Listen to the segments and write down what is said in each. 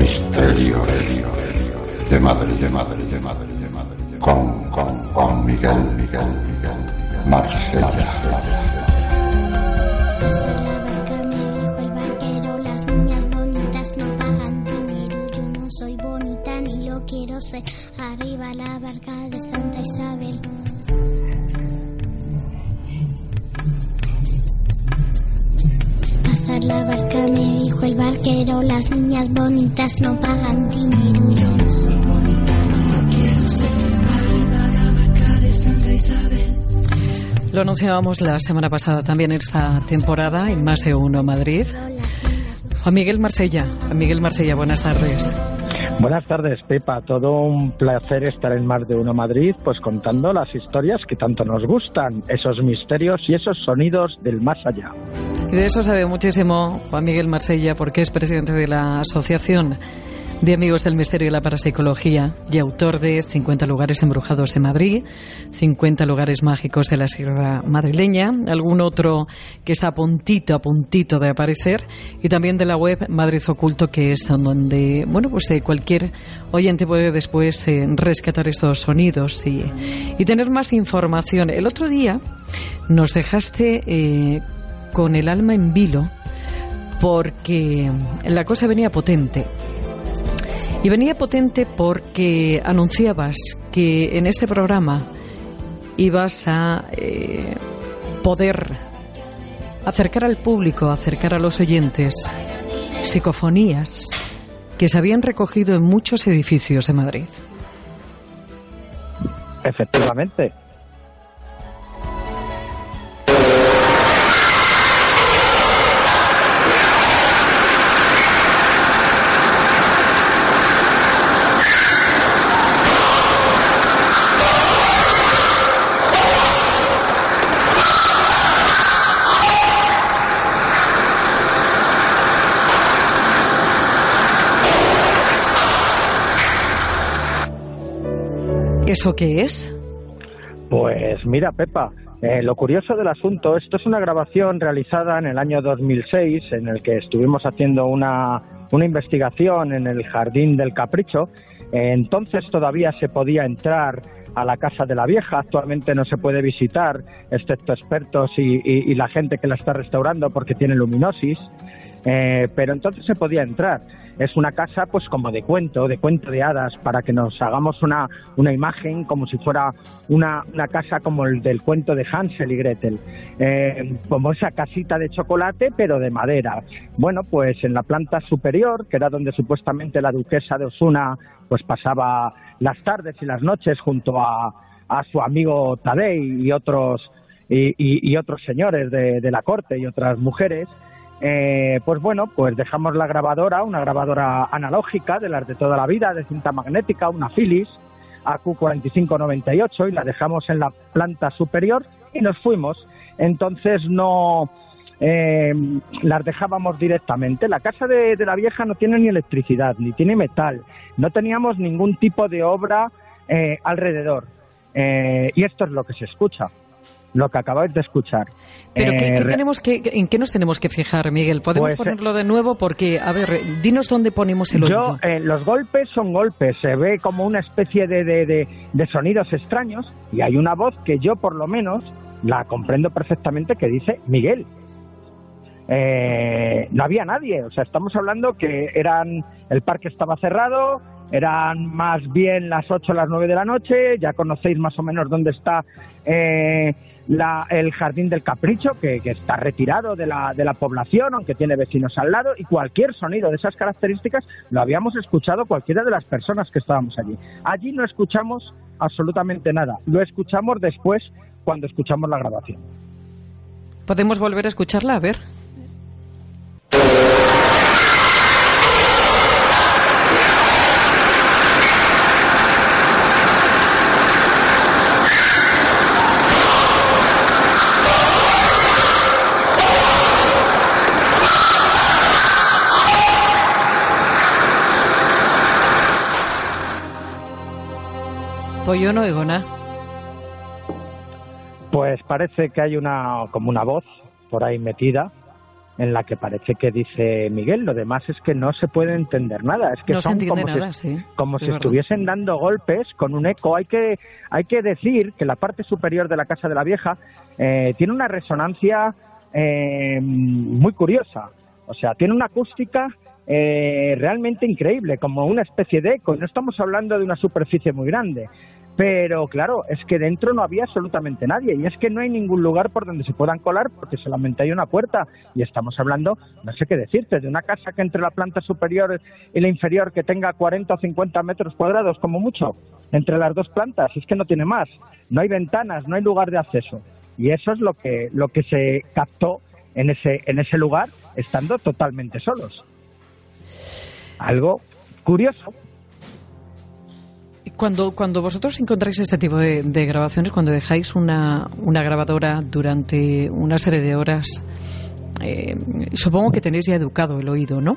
Misterio de Madrid, de Madrid, de Madrid, de Madrid, con, con Juan Miguel, Miguel, Miguel, Marsella. Pasa la barca, me dijo el barquero, las niñas bonitas no pagan dinero. Yo no soy ni lo quiero ser. Arriba la barca de Santa Isabel. La barca, me dijo el barquero, las niñas bonitas no pagan dinero. Yo no soy bonita ni lo quiero ser. Arriba la barca de Santa Isabel. Lo anunciábamos la semana pasada también esta temporada en Más de Uno Madrid. Juan Miguel Marsella. Juan Miguel Marsella, buenas tardes. Buenas tardes, Pepa. Todo un placer estar en Más de Uno Madrid, pues contando las historias que tanto nos gustan, esos misterios y esos sonidos del más allá. Y de eso sabe muchísimo Juan Miguel Marsella, porque es presidente de la Asociación de Amigos del Misterio y la Parapsicología y autor de 50 lugares embrujados de Madrid, 50 lugares mágicos de la Sierra Madrileña, algún otro que está a puntito, a puntito de aparecer, y también de la web Madrid Oculto, que es donde, bueno, pues eh, cualquier oyente puede después eh, rescatar estos sonidos y, y, tener más información. El otro día nos dejaste eh, con el alma en vilo porque la cosa venía potente. Y venía potente porque anunciabas que en este programa ibas a eh, poder acercar al público, acercar a los oyentes psicofonías que se habían recogido en muchos edificios de Madrid. Efectivamente. ¿Eso qué es? Pues mira, Pepa, eh, lo curioso del asunto, esto es una grabación realizada en el año 2006 en el que estuvimos haciendo una, una investigación en el Jardín del Capricho. Entonces todavía se podía entrar a la Casa de la Vieja, actualmente no se puede visitar, excepto expertos y la gente que la está restaurando porque tiene luminosis, eh, pero entonces se podía entrar es una casa pues como de cuento, de cuento de hadas, para que nos hagamos una, una imagen como si fuera una, una casa como el del cuento de Hansel y Gretel, eh, como esa casita de chocolate pero de madera. Bueno, pues en la planta superior, que era donde supuestamente la duquesa de Osuna pues pasaba las tardes y las noches junto a, a su amigo Tadei y otros y, y, y otros señores de, de la corte y otras mujeres, eh, pues bueno, pues dejamos la grabadora, una grabadora analógica de las de toda la vida, de cinta magnética, una Philips AQ4598 y la dejamos en la planta superior y nos fuimos. Entonces no eh, las dejábamos directamente. La casa de, de, la vieja no tiene ni electricidad, ni tiene metal, no teníamos ningún tipo de obra eh, alrededor. Eh, y esto es lo que se escucha lo que acabáis de escuchar. Pero ¿qué, qué tenemos que, ¿en qué nos tenemos que fijar, Miguel? ¿Podemos pues, ponerlo de nuevo? Porque, a ver, dinos dónde ponemos el. Yo, eh, los golpes son golpes, se ve como una especie de, de, de, de, sonidos extraños y hay una voz que yo, por lo menos, la comprendo perfectamente que dice Miguel. Eh, no había nadie, o sea, estamos hablando que eran, el parque estaba cerrado, eran más bien las 8 o las 9 de la noche, ya conocéis más o menos dónde está eh, la, el Jardín del Capricho, que, que, está retirado de la, de la población, aunque tiene vecinos al lado, y cualquier sonido de esas características lo habíamos escuchado cualquiera de las personas que estábamos allí. Allí no escuchamos absolutamente nada, lo escuchamos después cuando escuchamos la grabación. ¿Podemos volver a escucharla? A ver. Pues yo no oigo nada. Pues parece que hay una como una voz por ahí metida en la que parece que dice Miguel, lo demás es que no se puede entender nada, es que no son como, nada, si, sí, como si estuviesen dando golpes con un eco. Hay que, hay que decir que la parte superior de la Casa de la Vieja eh, tiene una resonancia eh, muy curiosa, o sea, tiene una acústica eh, realmente increíble, como una especie de eco. No estamos hablando de una superficie muy grande. Pero claro, es que dentro no había absolutamente nadie y es que no hay ningún lugar por donde se puedan colar porque solamente hay una puerta y estamos hablando, no sé qué decirte, de una casa que entre la planta superior y la inferior que tenga 40 o 50 metros cuadrados como mucho, entre las dos plantas, es que no tiene más, no hay ventanas, no hay lugar de acceso y eso es lo que, lo que se captó en ese, en ese lugar estando totalmente solos. Algo curioso. Cuando, cuando vosotros encontráis este tipo de, grabaciones, cuando dejáis una, una, grabadora durante una serie de horas, eh, supongo que tenéis ya educado el oído, ¿no?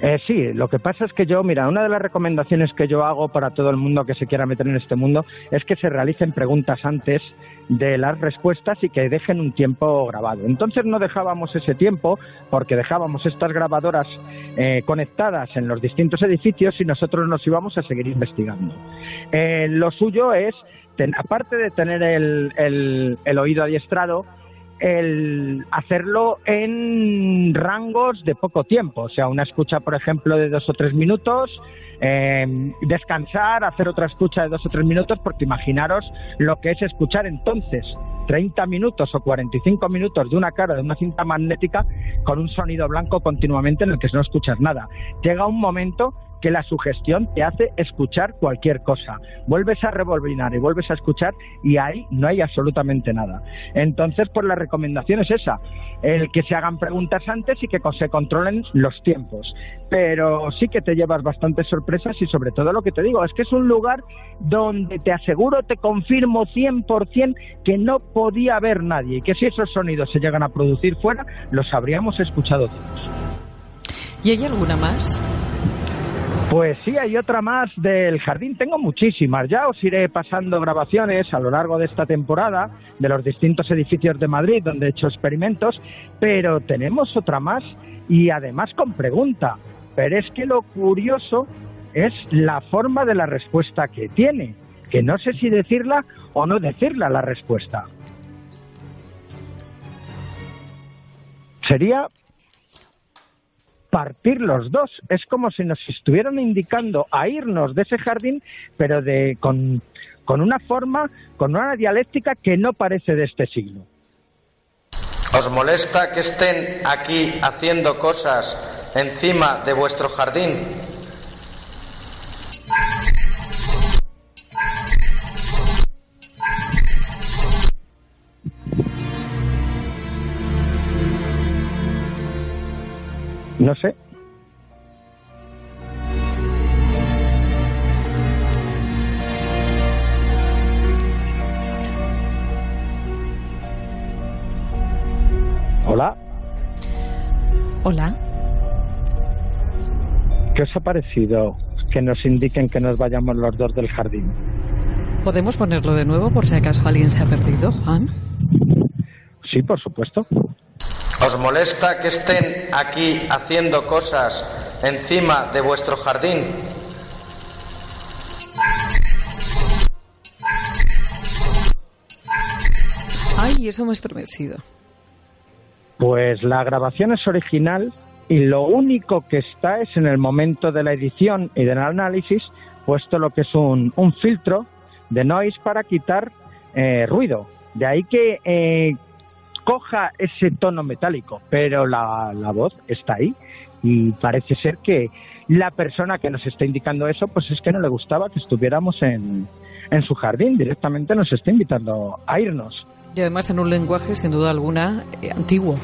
Eh, sí, lo que pasa es que yo, mira, una de las recomendaciones que yo hago para todo el mundo que se quiera meter en este mundo es que se realicen preguntas antes de las respuestas y que dejen un tiempo grabado. Entonces no dejábamos ese tiempo porque dejábamos estas grabadoras eh, conectadas en los distintos edificios y nosotros nos íbamos a seguir investigando. Eh, lo suyo es, ten, aparte de tener el, el, el oído adiestrado, el hacerlo en rangos de poco tiempo, o sea, una escucha, por ejemplo, de dos o tres minutos, eh, descansar, hacer otra escucha de dos o tres minutos, porque imaginaros lo que es escuchar entonces 30 minutos o 45 minutos de una cara de una cinta magnética con un sonido blanco continuamente en el que no escuchas nada. Llega un momento que la sugestión te hace escuchar cualquier cosa. Vuelves a revolvinar y vuelves a escuchar y ahí no hay absolutamente nada. Entonces, pues la recomendación es esa, el que se hagan preguntas antes y que se controlen los tiempos. Pero sí que te llevas bastantes sorpresas y sobre todo lo que te digo, es que es un lugar donde te aseguro, te confirmo 100% que no podía haber nadie y que si esos sonidos se llegan a producir fuera, los habríamos escuchado todos. ¿Y hay alguna más? Pues sí, hay otra más del jardín. Tengo muchísimas. Ya os iré pasando grabaciones a lo largo de esta temporada de los distintos edificios de Madrid donde he hecho experimentos, pero tenemos otra más y además con pregunta. Pero es que lo curioso es la forma de la respuesta que tiene, que no sé si decirla o no decirla la respuesta. Sería partir los dos. Es como si nos estuvieran indicando a irnos de ese jardín, pero de con, con una forma, con una dialéctica que no parece de este siglo. ¿Os molesta que estén aquí haciendo cosas encima de vuestro jardín? No sé. Hola. Hola. ¿Qué os ha parecido que nos indiquen que nos vayamos los dos del jardín? ¿Podemos ponerlo de nuevo por si acaso alguien se ha perdido, Juan? Sí, por supuesto. ¿Os molesta que estén aquí haciendo cosas encima de vuestro jardín? Ay, eso me ha estremecido. Pues la grabación es original y lo único que está es en el momento de la edición y del análisis puesto lo que es un, un filtro de noise para quitar eh, ruido. De ahí que eh, coja ese tono metálico, pero la, la, voz está ahí y parece ser que la persona que nos está indicando eso, pues es que no le gustaba que estuviéramos en, en su jardín, directamente nos está invitando a irnos. Y además en un lenguaje, sin duda alguna, eh, antiguo.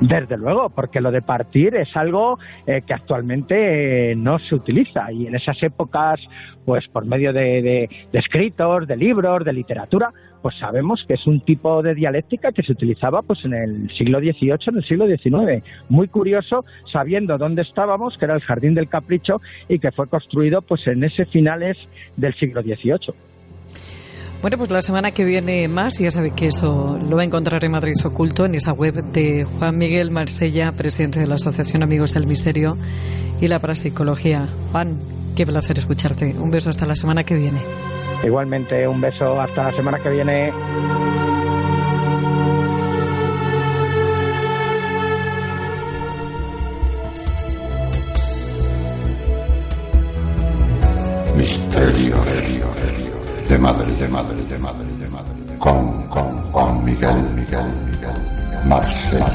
Desde luego, porque lo de partir es algo eh, que actualmente eh, no se utiliza y en esas épocas, pues por medio de, de, de, escritos, de libros, de literatura, pues sabemos que es un tipo de dialéctica que se utilizaba pues en el siglo XVIII, en el siglo XIX. Muy curioso, sabiendo dónde estábamos, que era el Jardín del Capricho y que fue construido pues en ese finales del siglo XVIII. Bueno, pues la semana que viene más, ya sabe que eso lo va a encontrar en Madrid Oculto, en esa web de Juan Miguel Marsella, presidente de la Asociación Amigos del Misterio y la Parapsicología. Juan, qué placer escucharte. Un beso hasta la semana que viene. Igualmente, un beso hasta la semana que viene. Misterio, de madre, de madre, de madre, de madre, con, con Juan Miguel, Miguel, Miguel, Marsella.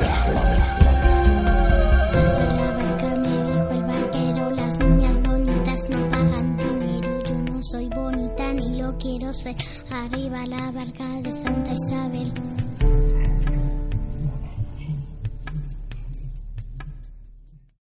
Pasa la barca, me dijo el barquero, las niñas bonitas no pagan dinero. Yo no soy bonita ni lo quiero ser. Arriba la barca de Santa Isabel.